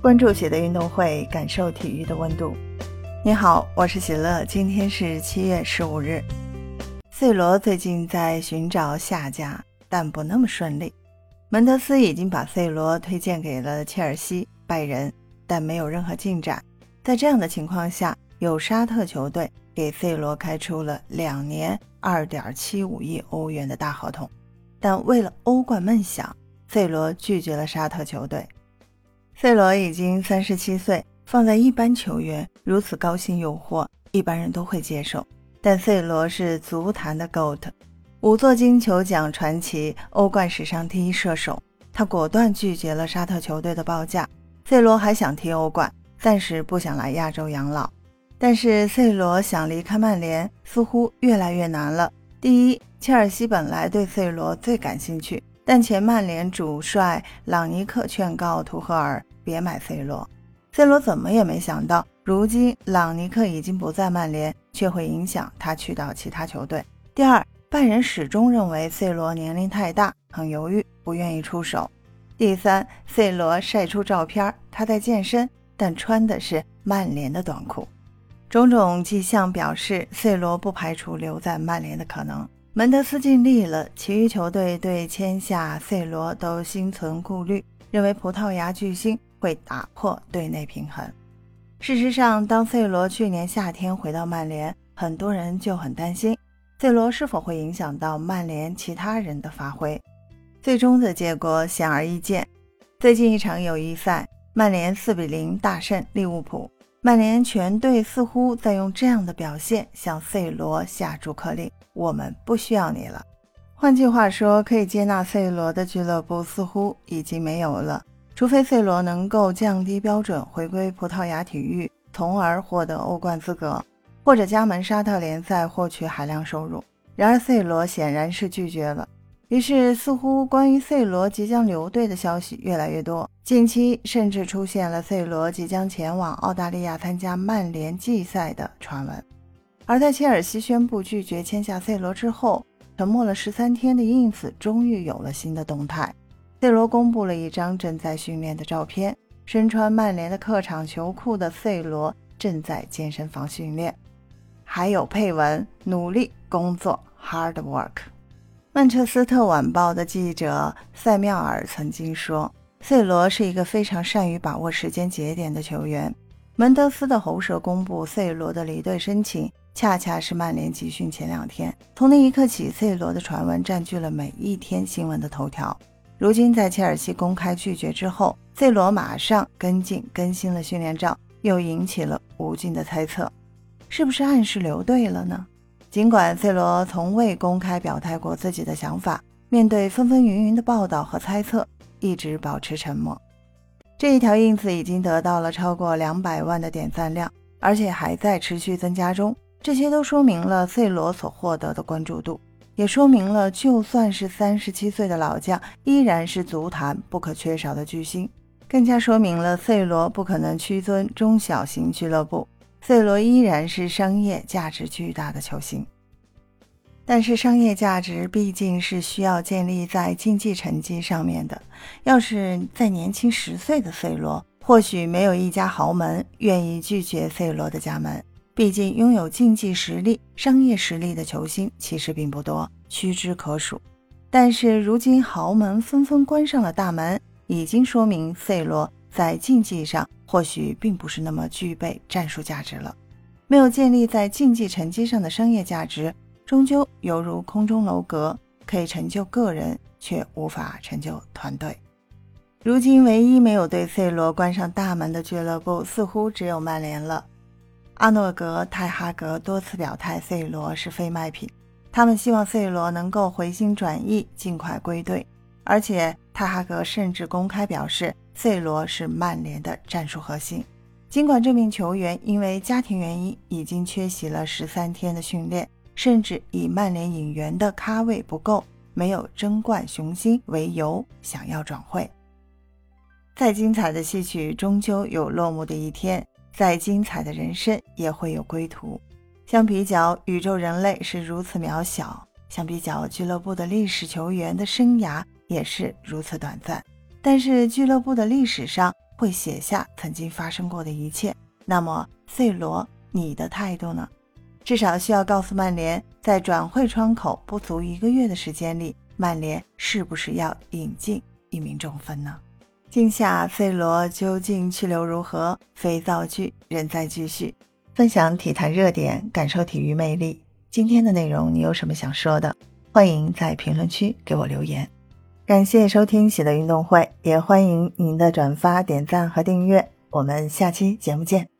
关注喜的运动会，感受体育的温度。你好，我是喜乐，今天是七月十五日。C 罗最近在寻找下家，但不那么顺利。门德斯已经把 C 罗推荐给了切尔西、拜仁，但没有任何进展。在这样的情况下，有沙特球队给 C 罗开出了两年二点七五亿欧元的大合同，但为了欧冠梦想，C 罗拒绝了沙特球队。C 罗已经三十七岁，放在一般球员如此高薪诱惑，一般人都会接受。但 C 罗是足坛的 GOAT，五座金球奖传奇，欧冠史上第一射手，他果断拒绝了沙特球队的报价。C 罗还想踢欧冠，暂时不想来亚洲养老。但是 C 罗想离开曼联，似乎越来越难了。第一，切尔西本来对 C 罗最感兴趣。但前曼联主帅朗尼克劝告图赫尔别买 C 罗，C 罗怎么也没想到，如今朗尼克已经不在曼联，却会影响他去到其他球队。第二，拜仁始终认为 C 罗年龄太大，很犹豫，不愿意出手。第三，C 罗晒出照片，他在健身，但穿的是曼联的短裤。种种迹象表示，C 罗不排除留在曼联的可能。门德斯尽力了，其余球队对签下 C 罗都心存顾虑，认为葡萄牙巨星会打破队内平衡。事实上，当 C 罗去年夏天回到曼联，很多人就很担心 C 罗是否会影响到曼联其他人的发挥。最终的结果显而易见，最近一场友谊赛，曼联4比0大胜利物浦。曼联全队似乎在用这样的表现向 C 罗下逐客令：“我们不需要你了。”换句话说，可以接纳 C 罗的俱乐部似乎已经没有了，除非 C 罗能够降低标准，回归葡萄牙体育，从而获得欧冠资格，或者加盟沙特联赛获取海量收入。然而，C 罗显然是拒绝了。于是，似乎关于 C 罗即将留队的消息越来越多。近期甚至出现了 C 罗即将前往澳大利亚参加曼联季赛的传闻。而在切尔西宣布拒绝签下 C 罗之后，沉默了十三天的 ins 终于有了新的动态。C 罗公布了一张正在训练的照片，身穿曼联的客场球裤的 C 罗正在健身房训练，还有配文：努力工作，hard work。曼彻斯特晚报的记者塞缪尔曾经说：“C 罗是一个非常善于把握时间节点的球员。”门德斯的喉舌公布 C 罗的离队申请，恰恰是曼联集训前两天。从那一刻起，C 罗的传闻占据了每一天新闻的头条。如今在切尔西公开拒绝之后，C 罗马上跟进更新了训练照，又引起了无尽的猜测：是不是暗示留队了呢？尽管 C 罗从未公开表态过自己的想法，面对纷纷云云的报道和猜测，一直保持沉默。这一条 ins 已经得到了超过两百万的点赞量，而且还在持续增加中。这些都说明了 C 罗所获得的关注度，也说明了就算是三十七岁的老将，依然是足坛不可缺少的巨星。更加说明了 C 罗不可能屈尊中小型俱乐部。C 罗依然是商业价值巨大的球星，但是商业价值毕竟是需要建立在竞技成绩上面的。要是在年轻十岁的 C 罗，或许没有一家豪门愿意拒绝 C 罗的加盟。毕竟拥有竞技实力、商业实力的球星其实并不多，屈指可数。但是如今豪门纷纷关上了大门，已经说明 C 罗在竞技上。或许并不是那么具备战术价值了，没有建立在竞技成绩上的商业价值，终究犹如空中楼阁，可以成就个人，却无法成就团队。如今，唯一没有对 C 罗关上大门的俱乐部，似乎只有曼联了。阿诺格、泰哈格多次表态，C 罗是非卖品，他们希望 C 罗能够回心转意，尽快归队。而且，泰哈格甚至公开表示。C 罗是曼联的战术核心，尽管这名球员因为家庭原因已经缺席了十三天的训练，甚至以曼联引援的咖位不够，没有争冠雄心为由想要转会。再精彩的戏曲终究有落幕的一天，再精彩的人生也会有归途。相比较宇宙，人类是如此渺小；相比较俱乐部的历史，球员的生涯也是如此短暂。但是俱乐部的历史上会写下曾经发生过的一切。那么，C 罗，你的态度呢？至少需要告诉曼联，在转会窗口不足一个月的时间里，曼联是不是要引进一名中锋呢？今夏 C 罗究竟去留如何？非造句仍在继续。分享体坛热点，感受体育魅力。今天的内容你有什么想说的？欢迎在评论区给我留言。感谢收听喜乐运动会，也欢迎您的转发、点赞和订阅。我们下期节目见。